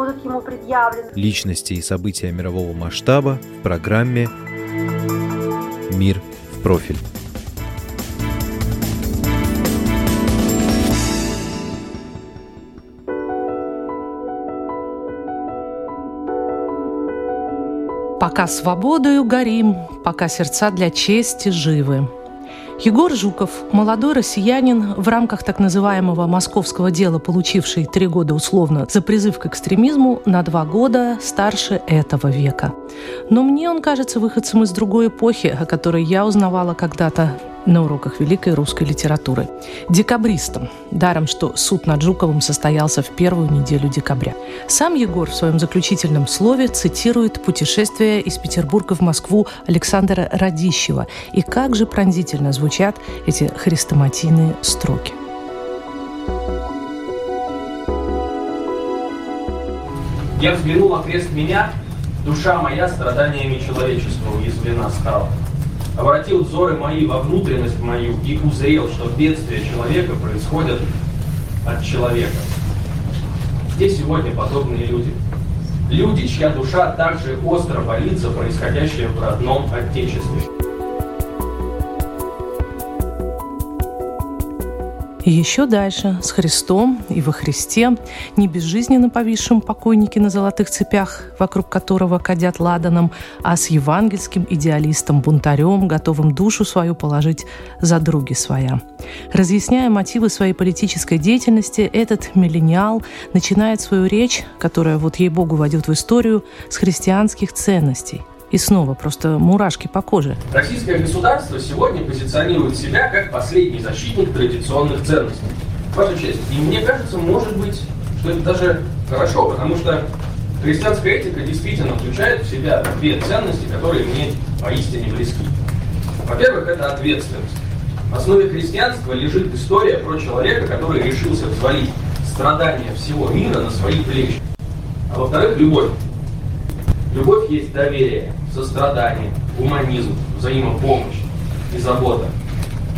будут ему предъявлены. Личности и события мирового масштаба в программе «Мир в профиль». Пока свободою горим, пока сердца для чести живы. Егор Жуков, молодой россиянин, в рамках так называемого московского дела, получивший три года условно за призыв к экстремизму, на два года старше этого века. Но мне он кажется выходцем из другой эпохи, о которой я узнавала когда-то на уроках великой русской литературы. Декабристом. Даром, что суд над Жуковым состоялся в первую неделю декабря. Сам Егор в своем заключительном слове цитирует путешествие из Петербурга в Москву Александра Радищева. И как же пронзительно звучат эти хрестоматийные строки. Я взглянул на крест меня, душа моя страданиями человечества уязвлена стала обратил взоры мои во внутренность мою и узрел, что бедствия человека происходят от человека. Здесь сегодня подобные люди. Люди, чья душа также остро болит за происходящее в родном Отечестве. И еще дальше, с Христом и во Христе, не безжизненно повисшим покойники на золотых цепях, вокруг которого кадят ладаном, а с евангельским идеалистом-бунтарем, готовым душу свою положить за други своя. Разъясняя мотивы своей политической деятельности, этот миллениал начинает свою речь, которая, вот ей-богу, войдет в историю, с христианских ценностей – и снова просто мурашки по коже. Российское государство сегодня позиционирует себя как последний защитник традиционных ценностей. Ваша честь. И мне кажется, может быть, что это даже хорошо, потому что христианская этика действительно включает в себя две ценности, которые мне поистине близки. Во-первых, это ответственность. В основе христианства лежит история про человека, который решился взвалить страдания всего мира на свои плечи. А во-вторых, любовь. Любовь есть доверие, сострадание, гуманизм, взаимопомощь и забота.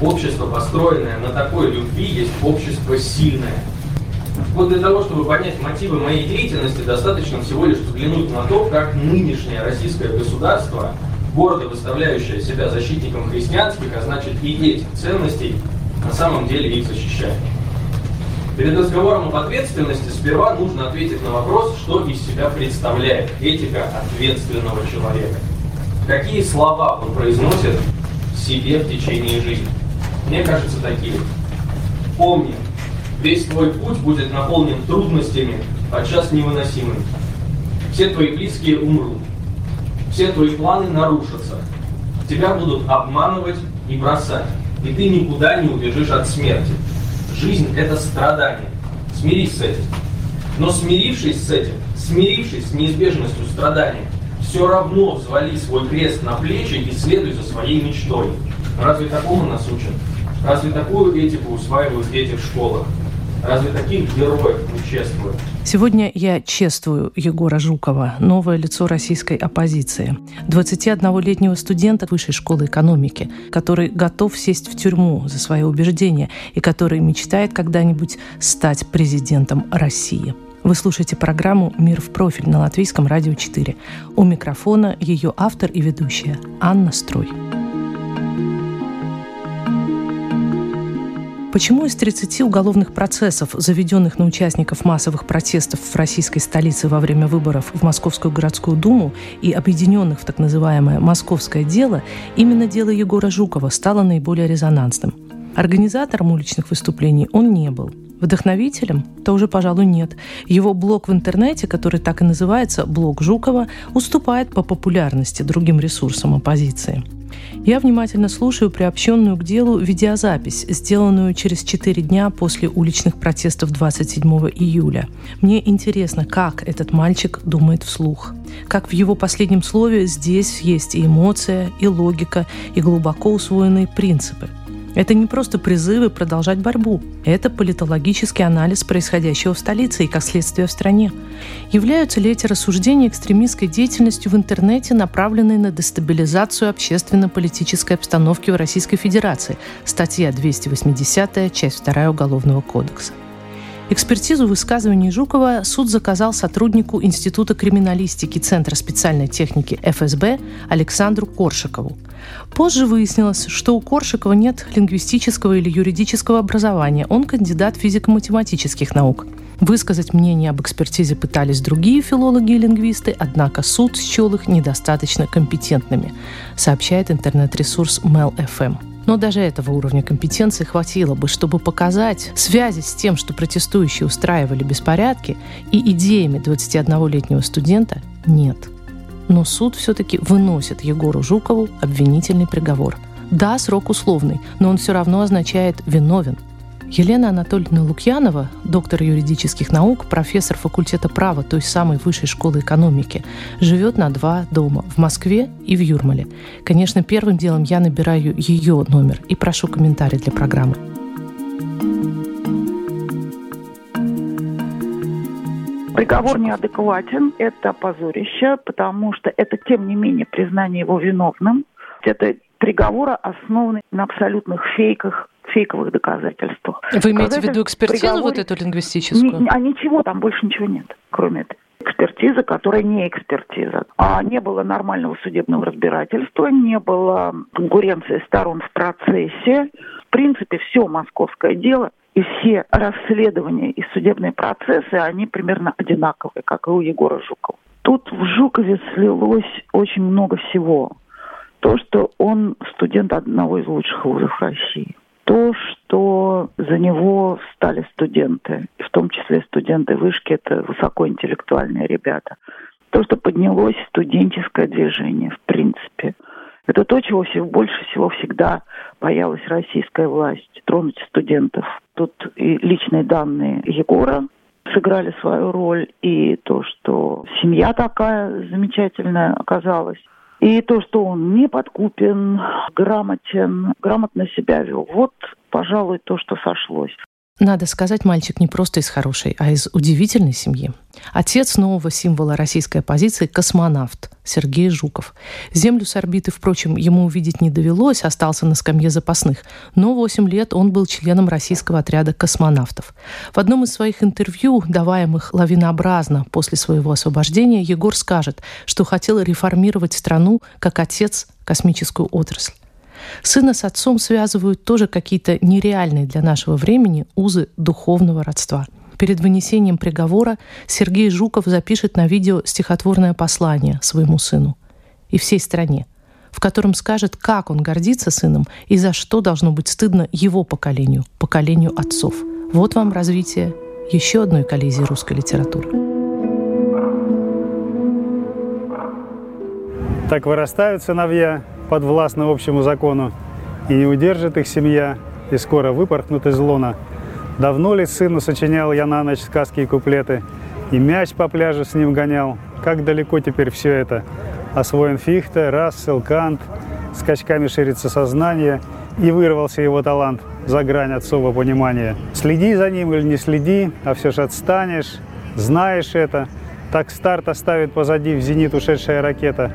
Общество, построенное на такой любви, есть общество сильное. Вот для того, чтобы понять мотивы моей деятельности, достаточно всего лишь взглянуть на то, как нынешнее российское государство, гордо выставляющее себя защитником христианских, а значит и этих ценностей, на самом деле их защищает. Перед разговором об ответственности сперва нужно ответить на вопрос, что из себя представляет этика ответственного человека. Какие слова он произносит себе в течение жизни. Мне кажется, такие. Помни, весь твой путь будет наполнен трудностями, подчас невыносимыми. Все твои близкие умрут. Все твои планы нарушатся. Тебя будут обманывать и бросать. И ты никуда не убежишь от смерти. Жизнь – это страдание. Смирись с этим. Но смирившись с этим, смирившись с неизбежностью страдания, все равно взвали свой крест на плечи и следуй за своей мечтой. Разве такому нас учат? Разве такую этику усваивают дети в школах? Разве таких героев чествуют? Сегодня я чествую Егора Жукова, новое лицо российской оппозиции. 21-летнего студента Высшей школы экономики, который готов сесть в тюрьму за свои убеждения и который мечтает когда-нибудь стать президентом России. Вы слушаете программу «Мир в профиль» на Латвийском радио 4. У микрофона ее автор и ведущая Анна Строй. Почему из 30 уголовных процессов, заведенных на участников массовых протестов в российской столице во время выборов в Московскую городскую думу и объединенных в так называемое «московское дело», именно дело Егора Жукова стало наиболее резонансным? Организатором уличных выступлений он не был. Вдохновителем? То уже, пожалуй, нет. Его блог в интернете, который так и называется «Блог Жукова», уступает по популярности другим ресурсам оппозиции. Я внимательно слушаю приобщенную к делу видеозапись, сделанную через четыре дня после уличных протестов 27 июля. Мне интересно, как этот мальчик думает вслух. Как в его последнем слове здесь есть и эмоция, и логика, и глубоко усвоенные принципы – это не просто призывы продолжать борьбу. Это политологический анализ происходящего в столице и, как следствие, в стране. Являются ли эти рассуждения экстремистской деятельностью в интернете, направленной на дестабилизацию общественно-политической обстановки в Российской Федерации? Статья 280, часть 2 Уголовного кодекса. Экспертизу высказываний Жукова суд заказал сотруднику Института криминалистики Центра специальной техники ФСБ Александру Коршикову. Позже выяснилось, что у Коршикова нет лингвистического или юридического образования. Он кандидат физико-математических наук. Высказать мнение об экспертизе пытались другие филологи и лингвисты, однако суд счел их недостаточно компетентными, сообщает интернет-ресурс MelFM. Но даже этого уровня компетенции хватило бы, чтобы показать связи с тем, что протестующие устраивали беспорядки, и идеями 21-летнего студента нет но суд все-таки выносит Егору Жукову обвинительный приговор. Да, срок условный, но он все равно означает «виновен». Елена Анатольевна Лукьянова, доктор юридических наук, профессор факультета права той самой высшей школы экономики, живет на два дома – в Москве и в Юрмале. Конечно, первым делом я набираю ее номер и прошу комментарий для программы. Приговор неадекватен, это позорище, потому что это, тем не менее, признание его виновным. Это приговоры основаны на абсолютных фейках, фейковых доказательствах. Вы имеете в виду экспертизу приговоре... вот эту лингвистическую? Не, а ничего, там больше ничего нет, кроме этого экспертиза, которая не экспертиза. А не было нормального судебного разбирательства, не было конкуренции сторон в процессе. В принципе, все московское дело и все расследования и судебные процессы, они примерно одинаковые, как и у Егора Жукова. Тут в Жукове слилось очень много всего. То, что он студент одного из лучших вузов России. То, что за него стали студенты, в том числе студенты вышки, это высокоинтеллектуальные ребята. То, что поднялось студенческое движение, в принципе – это то, чего больше всего всегда боялась российская власть, тронуть студентов. Тут и личные данные Егора сыграли свою роль, и то, что семья такая замечательная оказалась, и то, что он не подкупен, грамотен, грамотно себя вел. Вот, пожалуй, то, что сошлось. Надо сказать, мальчик не просто из хорошей, а из удивительной семьи. Отец нового символа российской оппозиции – космонавт Сергей Жуков. Землю с орбиты, впрочем, ему увидеть не довелось, остался на скамье запасных. Но 8 лет он был членом российского отряда космонавтов. В одном из своих интервью, даваемых лавинообразно после своего освобождения, Егор скажет, что хотел реформировать страну как отец космическую отрасль. Сына с отцом связывают тоже какие-то нереальные для нашего времени узы духовного родства. Перед вынесением приговора Сергей Жуков запишет на видео стихотворное послание своему сыну и всей стране, в котором скажет, как он гордится сыном и за что должно быть стыдно его поколению, поколению отцов. Вот вам развитие еще одной коллизии русской литературы. Так вырастают сыновья, подвластны общему закону, и не удержит их семья, и скоро выпорхнут из лона. Давно ли сыну сочинял я на ночь сказки и куплеты, и мяч по пляжу с ним гонял? Как далеко теперь все это? Освоен Фихте, Рассел, Кант, скачками ширится сознание, и вырвался его талант за грань отцового понимания. Следи за ним или не следи, а все же отстанешь, знаешь это. Так старт оставит позади в зенит ушедшая ракета.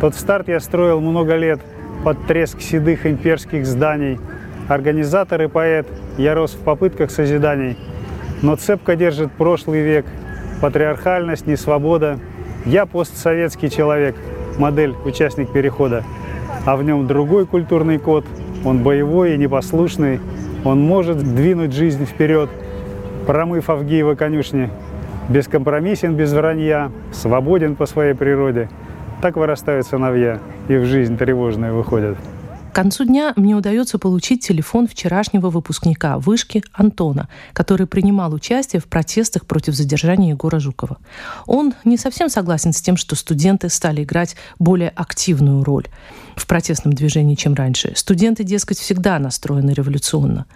Тот старт я строил много лет под треск седых имперских зданий. Организатор и поэт, я рос в попытках созиданий. Но цепко держит прошлый век, патриархальность, несвобода. Я постсоветский человек, модель, участник перехода. А в нем другой культурный код, он боевой и непослушный. Он может двинуть жизнь вперед, промыв Авгиева конюшни. Бескомпромиссен без вранья, свободен по своей природе – так вырастают сыновья и в жизнь тревожную выходят. Концу дня мне удается получить телефон вчерашнего выпускника вышки Антона, который принимал участие в протестах против задержания Егора Жукова. Он не совсем согласен с тем, что студенты стали играть более активную роль в протестном движении, чем раньше. Студенты, дескать, всегда настроены революционно.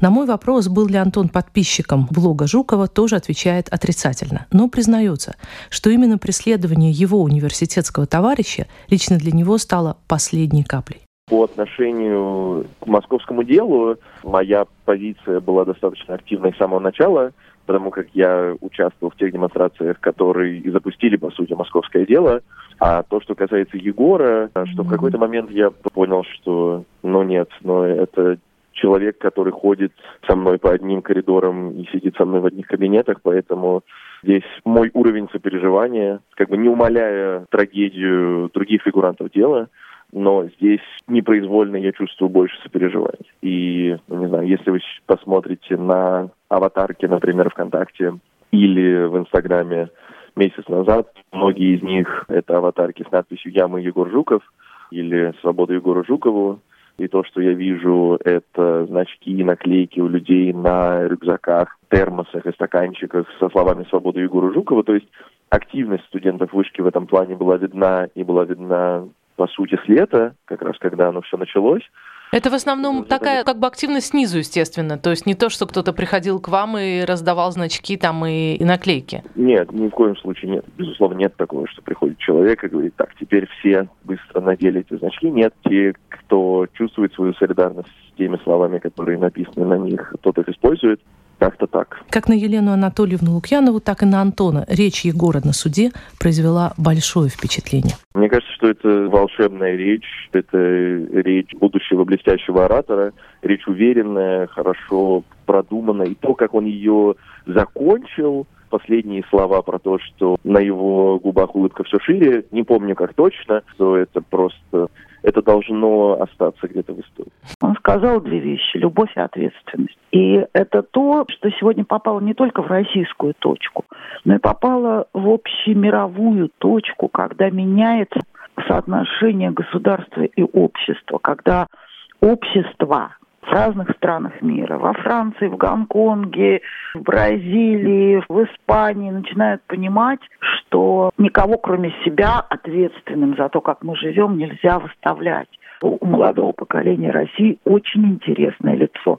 На мой вопрос, был ли Антон подписчиком блога Жукова, тоже отвечает отрицательно, но признается, что именно преследование его университетского товарища лично для него стало последней каплей. По отношению к московскому делу моя позиция была достаточно активной с самого начала, потому как я участвовал в тех демонстрациях, которые и запустили, по сути, московское дело. А то, что касается Егора, что в какой-то момент я понял, что, ну нет, но это человек, который ходит со мной по одним коридорам и сидит со мной в одних кабинетах, поэтому здесь мой уровень сопереживания, как бы не умаляя трагедию других фигурантов дела, но здесь непроизвольно я чувствую больше сопереживания. И, ну, не знаю, если вы посмотрите на аватарки, например, ВКонтакте или в Инстаграме месяц назад, многие из них это аватарки с надписью «Я, мы, Егор Жуков» или «Свобода Егору Жукову». И то, что я вижу, это значки и наклейки у людей на рюкзаках, термосах и стаканчиках со словами «Свобода Егору Жукову». То есть активность студентов вышки в этом плане была видна и была видна по сути, с лета, как раз когда оно все началось. Это в основном такая как бы активность снизу, естественно. То есть не то, что кто-то приходил к вам и раздавал значки там и, и наклейки. Нет, ни в коем случае нет. Безусловно, нет такого, что приходит человек и говорит, так, теперь все быстро надели эти значки. Нет, те, кто чувствует свою солидарность с теми словами, которые написаны на них, тот их использует. Как-то так. Как на Елену Анатольевну Лукьянову, так и на Антона речь Егора на суде произвела большое впечатление. Мне кажется, что это волшебная речь, это речь будущего блестящего оратора, речь уверенная, хорошо продуманная. И то, как он ее закончил, последние слова про то, что на его губах улыбка все шире, не помню как точно, что это просто это должно остаться где-то в истории. Он сказал две вещи – любовь и ответственность. И это то, что сегодня попало не только в российскую точку, но и попало в общемировую точку, когда меняется соотношение государства и общества, когда общество в разных странах мира, во Франции, в Гонконге, в Бразилии, в Испании начинают понимать, что никого кроме себя ответственным за то, как мы живем, нельзя выставлять. У молодого поколения России очень интересное лицо.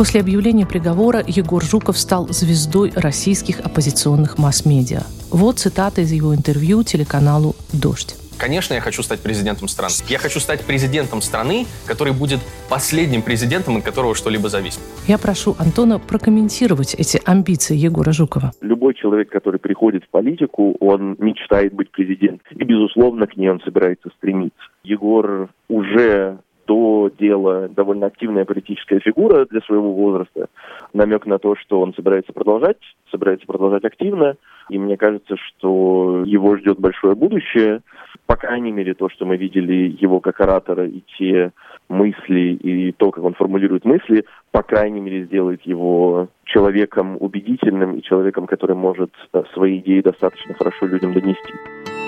После объявления приговора Егор Жуков стал звездой российских оппозиционных масс-медиа. Вот цитата из его интервью телеканалу «Дождь». Конечно, я хочу стать президентом страны. Я хочу стать президентом страны, который будет последним президентом, от которого что-либо зависит. Я прошу Антона прокомментировать эти амбиции Егора Жукова. Любой человек, который приходит в политику, он мечтает быть президентом. И, безусловно, к ней он собирается стремиться. Егор уже до дела довольно активная политическая фигура для своего возраста. Намек на то, что он собирается продолжать, собирается продолжать активно. И мне кажется, что его ждет большое будущее. По крайней мере, то, что мы видели его как оратора и те мысли, и то, как он формулирует мысли, по крайней мере, сделает его человеком убедительным и человеком, который может э, свои идеи достаточно хорошо людям донести.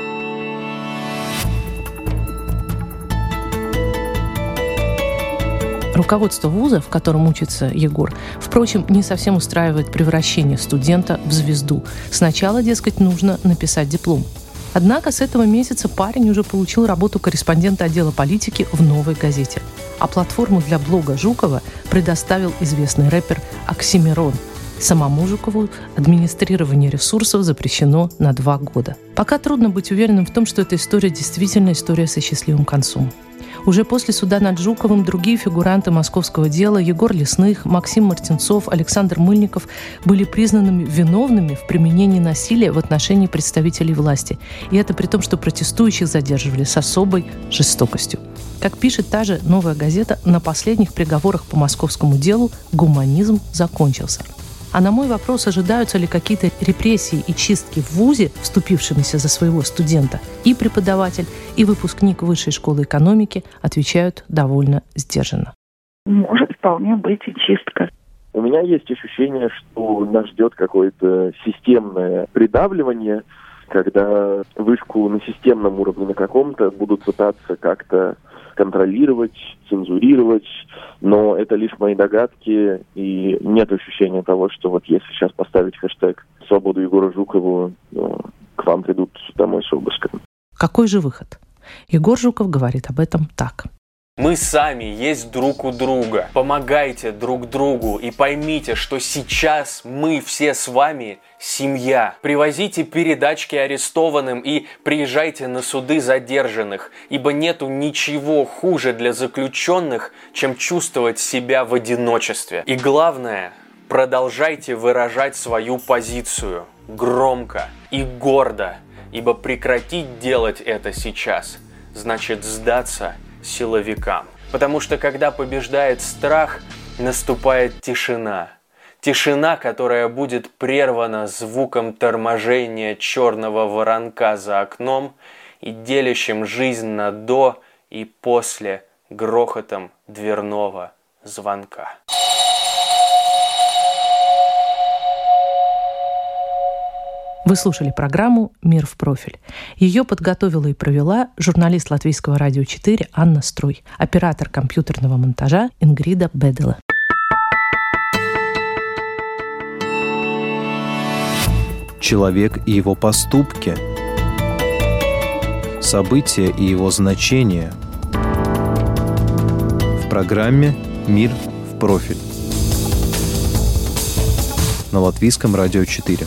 Руководство вуза, в котором учится Егор, впрочем, не совсем устраивает превращение студента в звезду. Сначала, дескать, нужно написать диплом. Однако с этого месяца парень уже получил работу корреспондента отдела политики в «Новой газете». А платформу для блога Жукова предоставил известный рэпер Оксимирон. Самому Жукову администрирование ресурсов запрещено на два года. Пока трудно быть уверенным в том, что эта история действительно история со счастливым концом. Уже после суда над Жуковым другие фигуранты московского дела Егор Лесных, Максим Мартинцов, Александр Мыльников были признанными виновными в применении насилия в отношении представителей власти. И это при том, что протестующих задерживали с особой жестокостью. Как пишет та же «Новая газета», на последних приговорах по московскому делу гуманизм закончился – а на мой вопрос, ожидаются ли какие-то репрессии и чистки в ВУЗе, вступившимися за своего студента, и преподаватель, и выпускник Высшей школы экономики отвечают довольно сдержанно. Может вполне быть и чистка. У меня меня есть ощущение, что нас ждет какое-то системное придавливание, когда вышку на системном уровне на каком-то будут пытаться как-то контролировать, цензурировать, но это лишь мои догадки, и нет ощущения того, что вот если сейчас поставить хэштег «Свободу Егора Жукову», ну, к вам придут домой с обыском. Какой же выход? Егор Жуков говорит об этом так. Мы сами есть друг у друга. Помогайте друг другу и поймите, что сейчас мы все с вами семья. Привозите передачки арестованным и приезжайте на суды задержанных, ибо нету ничего хуже для заключенных, чем чувствовать себя в одиночестве. И главное, продолжайте выражать свою позицию громко и гордо, ибо прекратить делать это сейчас значит сдаться – силовикам. Потому что когда побеждает страх, наступает тишина. Тишина, которая будет прервана звуком торможения черного воронка за окном и делящим жизнь на до и после грохотом дверного звонка. Вы слушали программу «Мир в профиль». Ее подготовила и провела журналист Латвийского радио 4 Анна Струй, оператор компьютерного монтажа Ингрида Бедела. Человек и его поступки. События и его значения. В программе «Мир в профиль» на Латвийском радио 4.